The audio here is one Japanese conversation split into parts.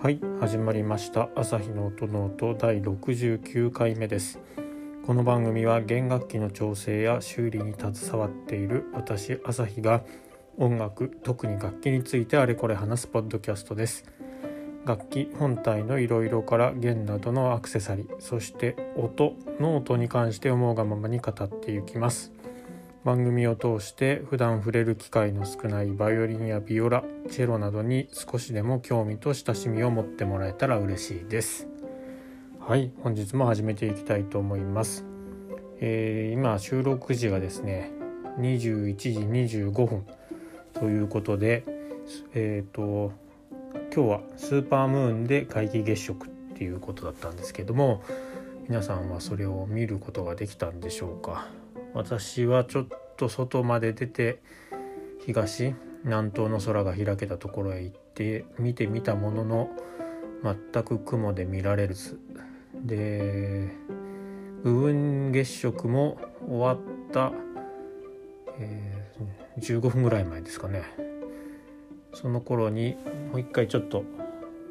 はい始まりました。朝日の音ノート第69回目です。この番組は弦楽器の調整や修理に携わっている私朝日が音楽特に楽器についてあれこれ話すポッドキャストです。楽器本体のいろいろから弦などのアクセサリーそして音ノートに関して思うがままに語っていきます。番組を通して普段触れる機会の少ないバイオリンやビオラチェロなどに少しでも興味と親しみを持ってもらえたら嬉しいです。はい本日も始めていきたいと思います、えー、今収録時がですね21時25分。ということでえっ、ー、と今日はスーパームーンで皆既月食っていうことだったんですけども皆さんはそれを見ることができたんでしょうか？私はちょっと外まで出て東南東の空が開けたところへ行って見てみたものの全く雲で見られず。で部分月食も終わった、えー、15分ぐらい前ですかね。その頃にもう一回ちょっと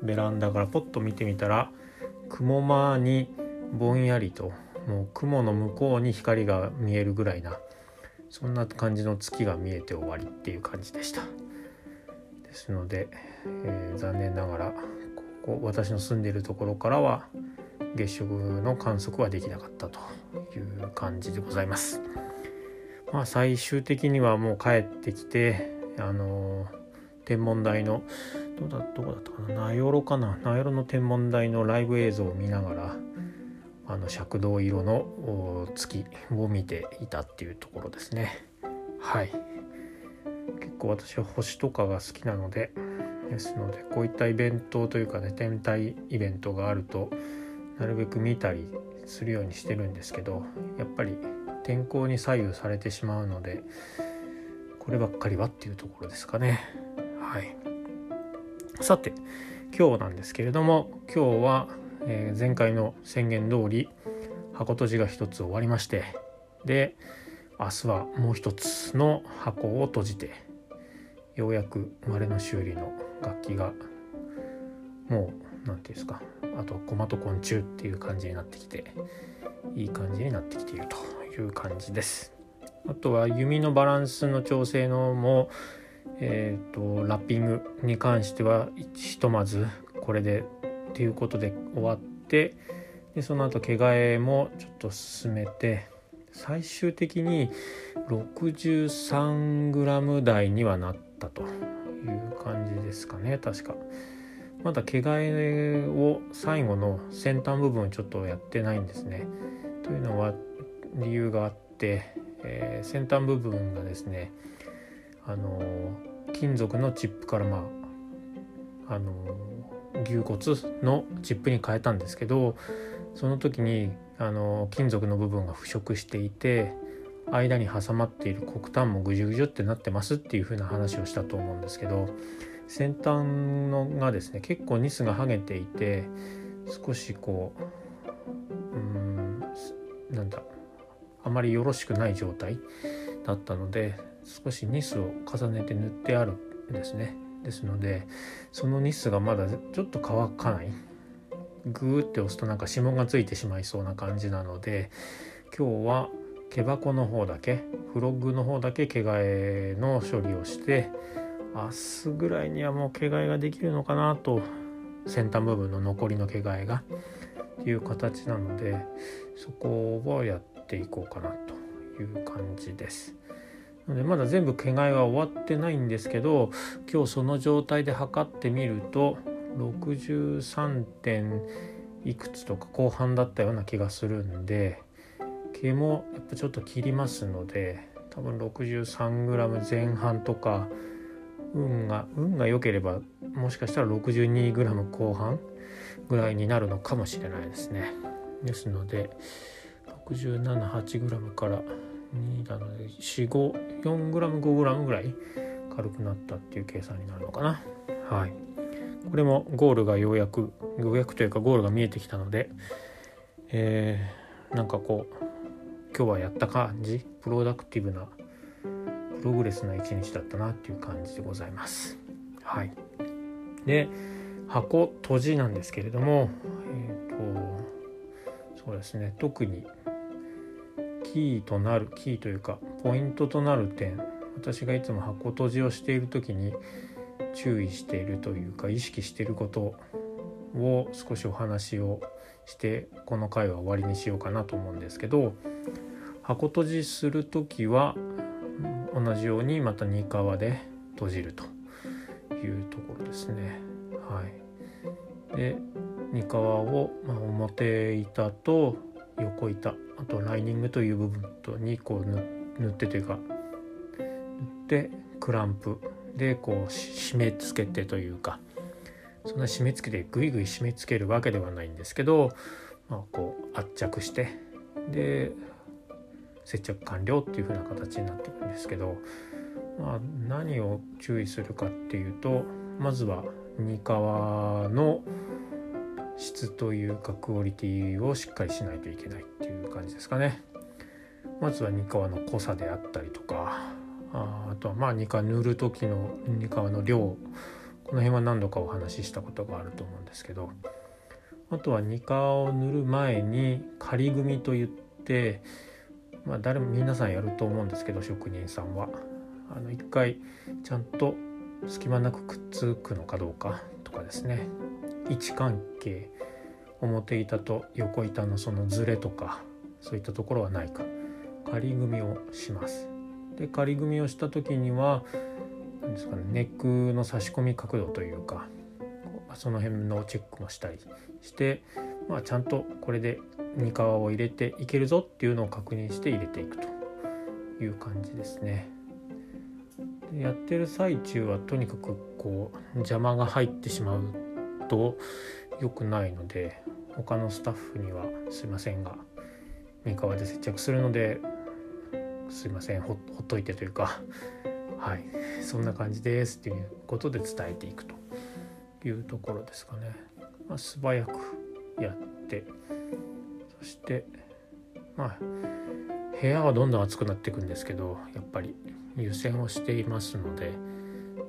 ベランダからポッと見てみたら雲間にぼんやりともう雲の向こうに光が見えるぐらいなそんな感じの月が見えて終わりっていう感じでした。ですので、えー、残念ながらここ私の住んでいるところからは月食の観測はできなかったという感じでございます。まあ最終的にはもう帰ってきてあのー、天文台のどうだどこだったかな名寄かな名寄の天文台のライブ映像を見ながらあの赤銅色の月を見ていたっていうところですね。はい。結構私は星とかが好きなのでですのでこういったイベントというかね天体イベントがあるとなるべく見たりするようにしてるんですけどやっぱり天候に左右されてしまうのでこればっかりはっていうところですかね。はい。さて今日なんですけれども今日はえー、前回の宣言通り箱閉じが一つ終わりましてで明日はもう一つの箱を閉じてようやく生れの修理の楽器がもう何て言うんですかあと駒と昆虫っていう感じになってきていい感じになってきているという感じです。あとは弓のバランスの調整のもえーとラッピングに関してはひとまずこれでていうことで終わってでその後毛替えもちょっと進めて最終的に 63g 台にはなったという感じですかね確か。まだ毛替えを最後の先端部分ちょっとやってないんですね。というのは理由があって、えー、先端部分がですねあの金属のチップからまああの牛骨のチップに変えたんですけどその時にあの金属の部分が腐食していて間に挟まっている黒炭もぐじゅぐじゅってなってますっていう風な話をしたと思うんですけど先端のがですね結構ニスが剥げていて少しこううんなんだあまりよろしくない状態だったので少しニスを重ねて塗ってあるんですね。ですのでそのニスがまだちょっと乾かない。グーって押すとなんか指紋がついてしまいそうな感じなので今日は毛箱の方だけフロッグの方だけ毛替えの処理をして明日ぐらいにはもう毛替えができるのかなと。先端部分の残りの毛替えが。っていう形なのでそこをやっていこうかなという感じです。でまだ全部毛替えは終わってないんですけど今日その状態で測ってみると63点いくつとか後半だったような気がするんで毛もやっぱちょっと切りますので多分 63g 前半とか運が運が良ければもしかしたら 62g 後半ぐらいになるのかもしれないですね。ですので 678g から2なので 454g5g ぐらい軽くなったっていう計算になるのかな。はい。これもゴールがようやくようやくというかゴールが見えてきたのでえー、なんかこう今日はやった感じ？プロダクティブなプログレスな一日だったなっていう感じでございます。はい。で箱閉じなんですけれども、えーと、そうですね。特にキーとなるキーというかポイントとなる点私がいつも箱閉じをしている時に注意しているというか意識していることを少しお話をしてこの回は終わりにしようかなと思うんですけど箱閉じする時は同じようにまた2側で閉じるというところですね。はい、で2側を、まあ、表板と横板あとライニングという部分とにこう塗ってというか塗ってクランプでこう締め付けてというかそんな締め付けてグイグイ締め付けるわけではないんですけど、まあ、こう圧着してで接着完了っていう風な形になってるんですけど、まあ、何を注意するかっていうとまずはニカワの質というかクオリティをしっかりしないといけないっていう感じですかね。まずはニカワの濃さであったりとか。ああとはまあニカ塗る時のニカワの量。この辺は何度かお話ししたことがあると思うんですけど。あとはニカを塗る前に仮組みといってまあ誰も皆さんやると思うんですけど職人さんは。あの一回ちゃんと隙間なくくっつくのかどうかとかですね。位置関係表板と横板のそのズレとかそういったところはないか仮組みをします。で仮組みをした時には何ですかねネックの差し込み角度というかその辺のチェックもしたりして、まあ、ちゃんとこれで2皮を入れていけるぞっていうのを確認して入れていくという感じですね。でやってる最中はとにかくこう邪魔が入ってしまうと良くないので他のスタッフにはすいませんが三河で接着するのですいませんほっといてというかはいそんな感じですっていうことで伝えていくというところですかね、まあ、素早くやってそしてまあ部屋はどんどん暑くなっていくんですけどやっぱり湯煎をしていますので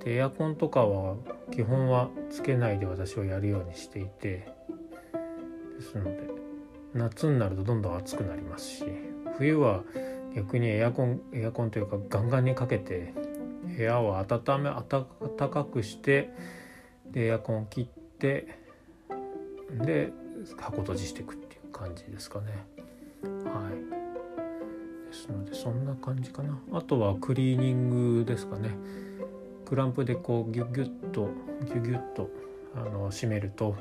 でエアコンとかは基本はつけないで私はやるようにしていてですので夏になるとどんどん暑くなりますし冬は逆にエアコンエアコンというかガンガンにかけて部屋を温め暖かくしてでエアコンを切ってで箱閉じしていくっていう感じですかね。はい。ですのでそんな感じかな。あとはクリーニングですかね。クランプでこうギュギュッとギュギュッとあの締めると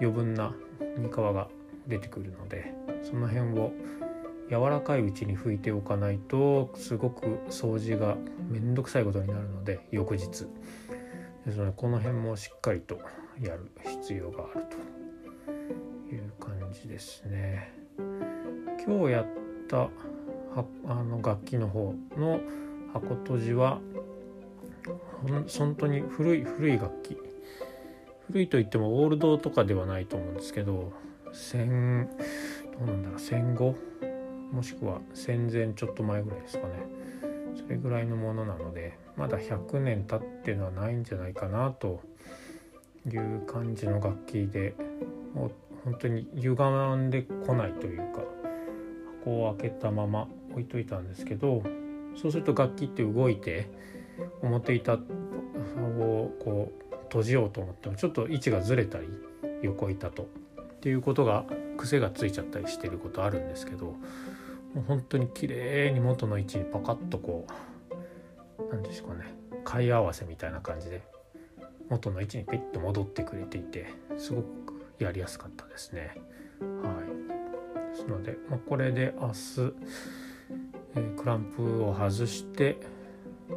余分な煮皮が出てくるのでその辺を柔らかいうちに拭いておかないとすごく掃除がめんどくさいことになるので翌日ですのでこの辺もしっかりとやる必要があるという感じですね。今日やったあの楽器の方の箱閉じは本当に古い古い楽器。古いといってもオールドとかではないと思うんですけど戦どうなんだろう戦後もしくは戦前ちょっと前ぐらいですかね。それぐらいのものなのでまだ100年経ってのはないんじゃないかなという感じの楽器でもう本当に歪んでこないというか箱を開けたまま置いといたんですけどそうすると楽器って動いて表板をこう閉じようと思ってもちょっと位置がずれたり横板とっていうことが癖がついちゃったりしてることあるんですけどもう本当に綺麗に元の位置にパカッとこう何でしょうかね貝合わせみたいな感じで元の位置にピッと戻ってくれていてすごくやりやすかったですね。はい、ですので、まあ、これで明日、えー、クランプを外して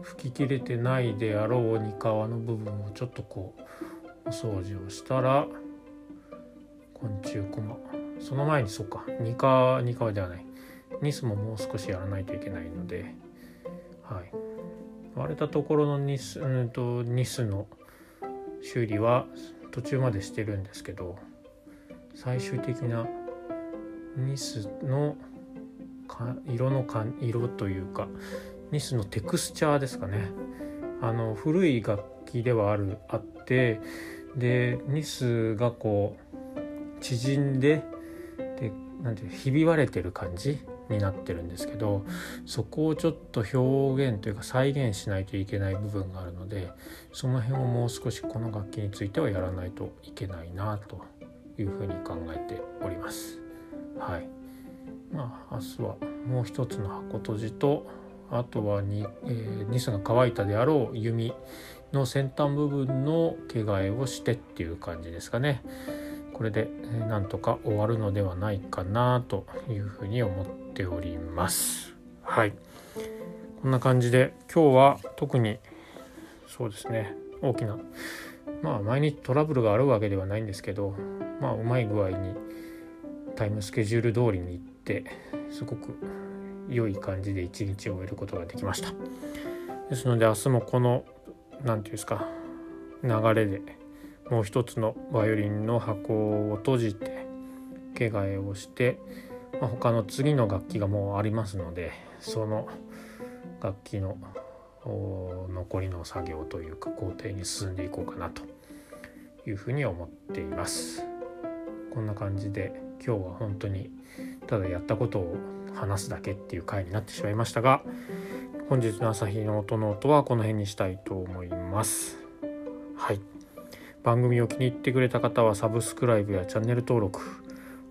吹き切れてないであろうに川の部分をちょっとこうお掃除をしたら昆虫コマ。その前にそうか。2カ2カではない。ニスももう少しやらないといけないので。はい。割れたところのニス,、うんと、ニスの修理は途中までしてるんですけど最終的なニスの色の色というかニスのテクスチャーですかねあの古い楽器ではあるあってでニスがこう縮んででなんていうひび割れてる感じになってるんですけどそこをちょっと表現というか再現しないといけない部分があるのでその辺をもう少しこの楽器についてはやらないといけないなというふうに考えております。はいまあ、明日はもう一つの箱閉じとあとはに、えー、ニスが乾いたであろう弓の先端部分の毛替えをしてっていう感じですかね。これでえなんとか終わるのではないかなというふうに思っております。はい。こんな感じで今日は特にそうですね大きなまあ毎日トラブルがあるわけではないんですけどまあうまい具合にタイムスケジュール通りに行ってすごく良い感じで一日を終えることができました。ですので明日もこの何て言うんですか流れでもう一つのバイオリンの箱を閉じて毛替えをして、まあ、他の次の楽器がもうありますのでその楽器の残りの作業というか工程に進んでいこうかなというふうに思っています。こんな感じで今日は本当にただやったことを話すだけっていう回になってしまいましたが本日の朝日の音の音はこの辺にしたいと思います。はい。番組を気に入ってくれた方はサブスクライブやチャンネル登録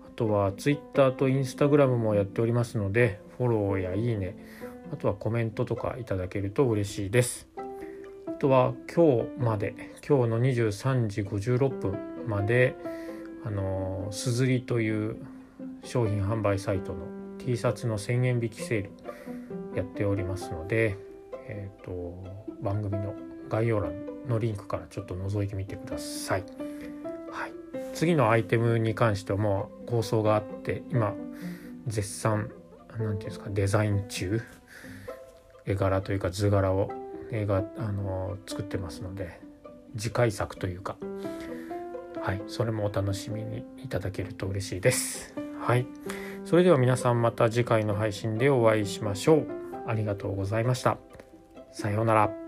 あとは Twitter と Instagram もやっておりますのでフォローやいいねあとはコメントとかいただけると嬉しいですあとは今日まで今日の23時56分まであのすずりという商品販売サイトの T シャツの1000円引きセールやっておりますので、えーと番組の概要欄のリンクからちょっと覗いてみてください。はい、次のアイテムに関してはもう構想があって今絶賛何て言うんですかデザイン中絵柄というか図柄を映画あの作ってますので次回作というか。はい。それもお楽しみにいただけると嬉しいです。はい。それでは皆さんまた次回の配信でお会いしましょう。ありがとうございました。さようなら。